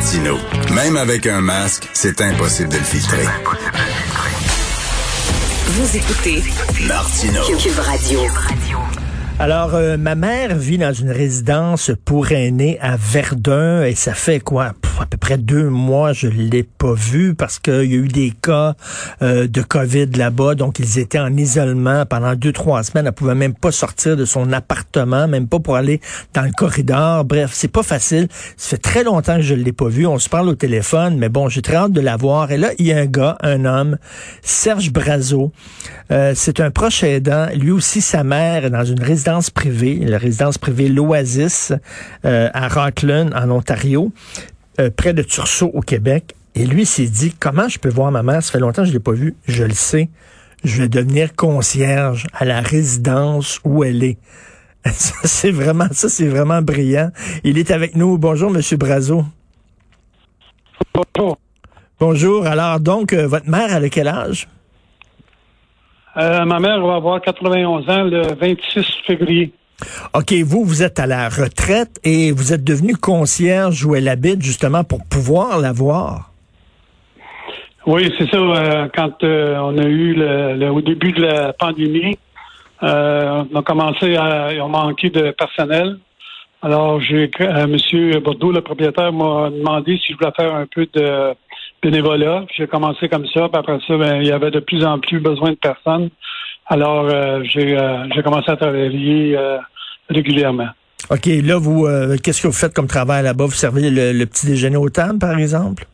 Martino, même avec un masque, c'est impossible de le filtrer. Vous écoutez Martino. Cube Radio. Alors, euh, ma mère vit dans une résidence pour aînés à Verdun et ça fait quoi? À peu près deux mois, je l'ai pas vue parce qu'il y a eu des cas euh, de COVID là-bas. Donc, ils étaient en isolement pendant deux, trois semaines. Elle pouvait même pas sortir de son appartement, même pas pour aller dans le corridor. Bref, c'est pas facile. Ça fait très longtemps que je l'ai pas vue. On se parle au téléphone, mais bon, j'ai très hâte de la voir. Et là, il y a un gars, un homme, Serge Brazo. Euh, c'est un proche aidant. Lui aussi, sa mère est dans une résidence privée, la résidence privée L'Oasis euh, à Rockland, en Ontario, euh, près de Tursault, au Québec. Et lui s'est dit, comment je peux voir ma mère? Ça fait longtemps que je l'ai pas vue. Je le sais. Je vais devenir concierge à la résidence où elle est. Ça, c'est vraiment, ça, c'est vraiment brillant. Il est avec nous. Bonjour, Monsieur Brazo. Bonjour. Bonjour. Alors, donc, euh, votre mère, elle a quel âge? Euh, ma mère va avoir 91 ans le 26 février. OK, vous, vous êtes à la retraite et vous êtes devenu concierge où elle habite justement pour pouvoir la voir. Oui, c'est ça. euh, quand euh, on a eu le, au début de la pandémie, euh, on a commencé à on manqué de personnel. Alors, j'ai Monsieur Bordeaux, le propriétaire, m'a demandé si je voulais faire un peu de bénévolat. J'ai commencé comme ça, puis après ça, ben, il y avait de plus en plus besoin de personnes. Alors, euh, j'ai euh, j'ai commencé à travailler euh, régulièrement. OK, là, vous, euh, qu'est-ce que vous faites comme travail là-bas? Vous servez le, le petit déjeuner aux tables, par exemple?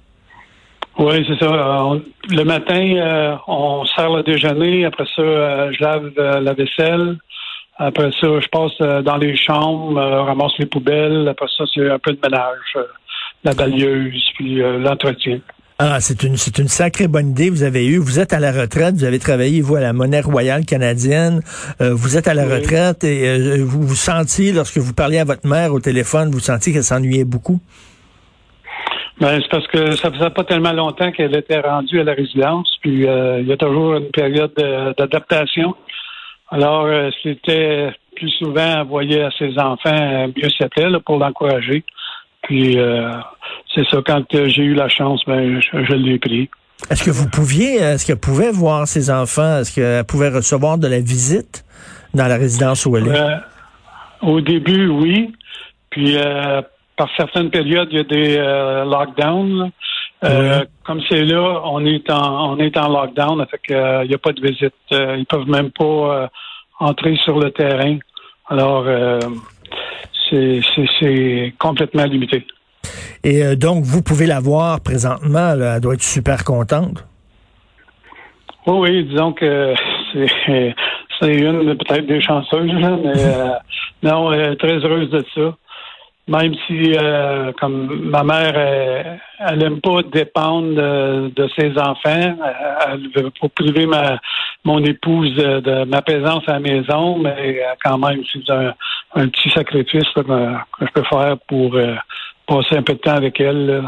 Oui, c'est ça. On- le matin, on sert le déjeuner. Après ça, je lave la vaisselle. Après ça, je passe dans les chambres, ramasse les poubelles. Après ça, c'est un peu de ménage, la balieuse, puis l'entretien. Ah, c'est une, c'est une sacrée bonne idée vous avez eue. Vous êtes à la retraite, vous avez travaillé, vous, à la Monnaie royale canadienne. Euh, vous êtes à la Oui. retraite et euh, vous vous sentiez, lorsque vous parliez à votre mère au téléphone, vous sentiez qu'elle s'ennuyait beaucoup? Ben, c'est parce que ça faisait pas tellement longtemps qu'elle était rendue à la résidence, puis euh, il y a toujours une période de- d'adaptation. Alors, euh, c'était plus souvent, voyait à ses enfants mieux c'était pour l'encourager. Puis, euh, c'est ça, quand euh, j'ai eu la chance, ben, je, je l'ai pris. Est-ce que vous pouviez, est-ce qu'elle pouvait voir ses enfants? Est-ce qu'elle pouvait recevoir de la visite dans la résidence où elle est? Euh, au début, oui. Puis, euh, par certaines périodes, il y a des euh, lockdowns. Euh, Comme c'est là, on est en on est en lockdown, fait que, euh, il n'y a pas de visite. Euh, ils peuvent même pas euh, entrer sur le terrain. Alors, euh, c'est complètement limité. Et euh, donc, vous pouvez la voir présentement, là, elle doit être super contente. Oui, oui, disons que c'est une peut-être des chanceuses, mais euh, non, elle est très heureuse de ça. Même si, euh, comme ma mère, elle, elle aime pas dépendre de, de ses enfants, elle veut pas priver ma mon épouse de, de ma présence à la maison, mais euh, quand même, c'est un, un petit sacrifice là, que, je peux faire pour euh, passer un peu de temps avec elle.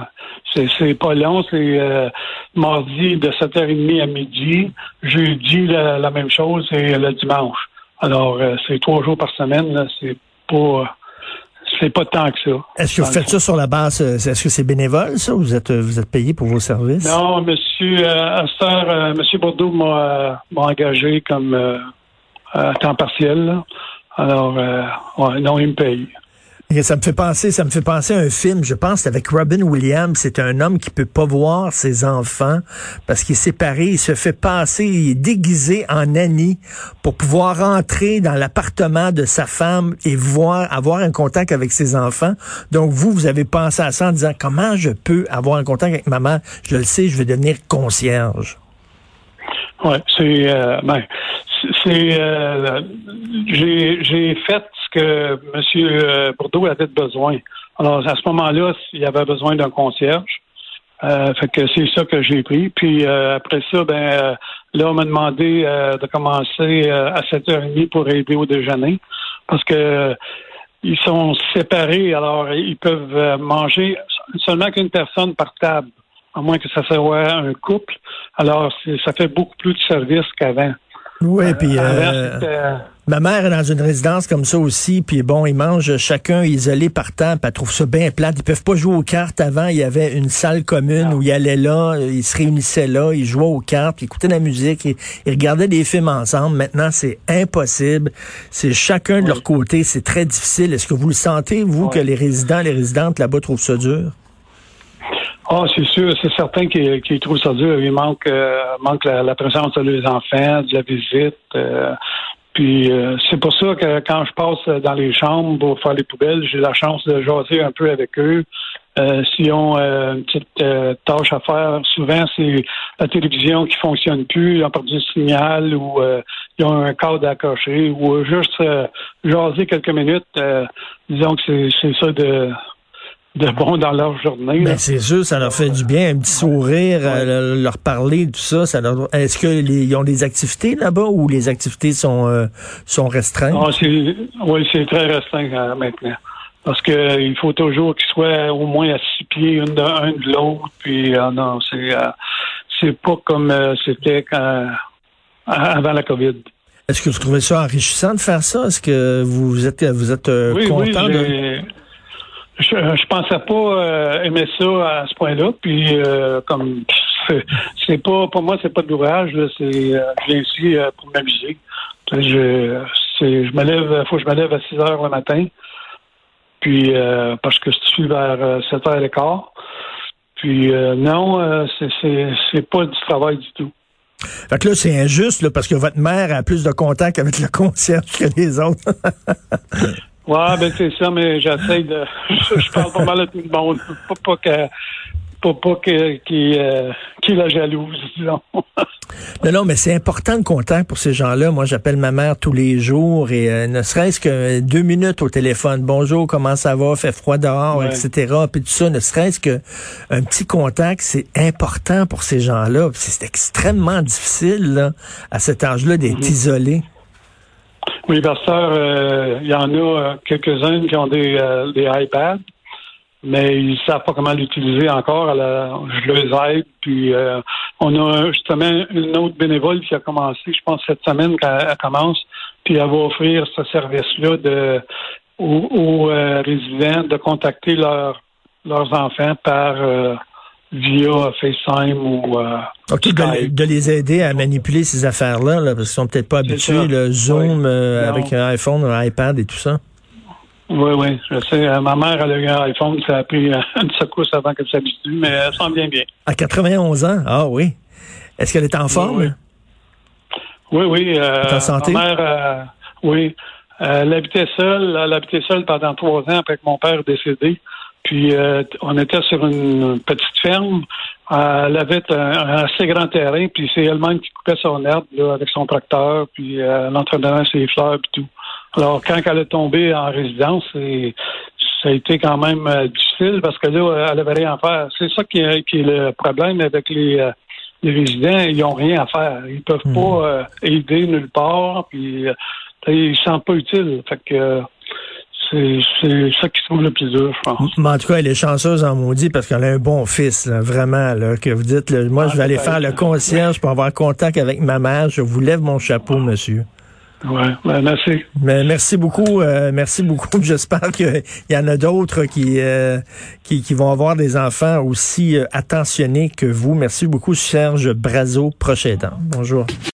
C'est, pas long, c'est euh, mardi de 7h30 à midi, jeudi la, la même chose et le dimanche. Alors, euh, c'est trois jours par semaine, c'est pas c'est pas tant que ça. Est-ce que vous faites ça sur la base, euh, est-ce que c'est bénévole, ça? Vous êtes, euh, vous êtes payé pour vos services? Non, monsieur euh, heure, euh, monsieur Bordeaux m'a m'a engagé comme euh, à temps partiel. là. Alors, ouais, non, il me paye. Et ça me fait penser, ça me fait penser à un film, je pense, avec Robin Williams. C'est un homme qui peut pas voir ses enfants parce qu'il est séparé. Il se fait passer, il est déguisé en Annie pour pouvoir entrer dans l'appartement de sa femme et voir, avoir un contact avec ses enfants. Donc, vous, vous avez pensé à ça en disant, comment je peux avoir un contact avec maman? Je le sais, je vais devenir concierge. Ouais, c'est euh, ben, c'est- euh, j'ai fait ce que Monsieur euh, Bordeaux avait besoin. Alors, à ce moment-là, il avait besoin d'un concierge. Euh, fait que c'est ça que j'ai pris. Puis euh, après ça, ben euh, là, on m'a demandé de commencer à 7h30 pour aider au déjeuner. Parce que ils sont séparés, alors ils peuvent manger seulement qu'une personne par table, à moins que ça soit un couple. Alors, ça fait beaucoup plus de services qu'avant. Oui, puis euh, ma mère est dans une résidence comme ça aussi, puis bon, ils mangent chacun isolé par temps, puis elle trouve ça bien plate. Ils peuvent pas jouer aux cartes. Avant, il y avait une salle commune où ils allaient là, ils se réunissaient là, ils jouaient aux cartes, puis écoutaient la musique, ils regardaient des films ensemble. Maintenant, c'est impossible. C'est chacun de leur côté, c'est très difficile. Est-ce que vous le sentez, vous, que les résidents, les résidentes là-bas trouvent ça dur? Ah, c'est sûr, c'est certain qu'ils trouvent ça dur. Il manque, euh, manque la, présence des enfants, de la visite. Euh, puis euh, c'est pour ça que quand je passe dans les chambres pour faire les poubelles, j'ai la chance de jaser un peu avec eux. S'ils ont une petite tâche à faire, souvent c'est la télévision qui fonctionne plus, ils ont perdu le signal ou ils ont un cadre à cocher ou juste jaser quelques minutes. disons que c'est ça de de bon? dans leur journée. Ben, c'est sûr, ça leur fait du bien, un petit sourire, euh, leur parler, tout ça. ça Est-ce qu'ils ont des activités là-bas ou les activités sont, euh, sont restreintes? Ah, oui, c'est très restreint euh, maintenant. Parce que il faut toujours qu'ils soient au moins à six pieds une de, un de l'autre. Puis non, c'est c'est pas comme c'était avant la COVID. Est-ce que vous trouvez ça enrichissant de faire ça? Est-ce que vous êtes vous êtes content de je, je pensais pas euh, aimer ça à ce point-là. Puis euh, comme c'est pas pour moi, c'est pas de l'ouvrage. C'est euh, je viens ici pour m'amuser. Je, je me lève, faut que je me lève à 6 heures le matin. Puis parce que je suis vers 7 heures et quart. Puis non, c'est pas du travail du tout. Fait que là, c'est injuste là, parce que votre mère a plus de contact avec le concierge que les autres. Ouais, ben c'est ça, mais j'essaie de. Je, parle pas mal à tout le monde. Pas, pas que. Pas, pas que, qui, euh, qui la jalouse, disons. non, non, mais c'est important le contact pour ces gens-là. Moi, j'appelle ma mère tous les jours et euh, ne serait-ce que deux minutes au téléphone. Bonjour, comment ça va? Fait froid dehors, etc. Puis tout ça, ne serait-ce que un petit contact, c'est important pour ces gens-là. C'est extrêmement difficile là, à cet âge-là d'être mm-hmm. isolé. Oui, Pasteur, euh, il y en a euh, quelques-uns qui ont des, euh, des iPads, mais ils ne savent pas comment l'utiliser encore. Alors, je les aide. Puis on a justement une autre bénévole qui a commencé, je pense, cette semaine qu'elle commence, puis elle va offrir ce service-là de aux, résidents de contacter leurs leurs enfants par via FaceTime ou euh, OK, de, les aider à manipuler ces affaires-là, là, parce qu'ils sont peut-être pas habitués, le Zoom euh, avec un iPhone, un iPad et tout ça. Oui, oui, je sais. Euh, ma mère, elle a eu un iPhone, ça a pris une secousse avant qu'elle s'habitue, mais elle sent bien bien. À 91 ans? Ah oui. Est-ce qu'elle est en forme? Oui, oui. Euh, en santé? Ma mère, oui. elle habitait seule. Elle habitait seule pendant trois ans après que mon père est décédé. Puis euh, on était sur une petite ferme. Euh, elle avait un, assez grand terrain, puis c'est elle-même qui coupait son herbe avec son tracteur, puis euh, l'entraînait ses fleurs puis tout. Alors quand elle est tombée en résidence, ça a été quand même euh, difficile parce que là, elle avait rien à faire. C'est ça qui est, le problème avec les, résidents. Ils n'ont rien à faire. Ils peuvent hmm. pas aider nulle part, puis ils se sentent pas utiles. Fait que c'est ça qui trouve le plus dur, je pense. Mais en tout cas, elle est chanceuse en maudit parce qu'elle a un bon fils, vraiment, là, que vous dites, moi, ah, je vais aller faire le concierge pour avoir contact avec ma mère. Je vous lève mon chapeau, monsieur. Ouais, ben, merci. Mais merci beaucoup, euh, merci beaucoup. J'espère qu'il y en a d'autres qui, euh, qui, qui vont avoir des enfants aussi euh, attentionnés que vous. Merci beaucoup, Serge Brazo, prochain temps. Bonjour.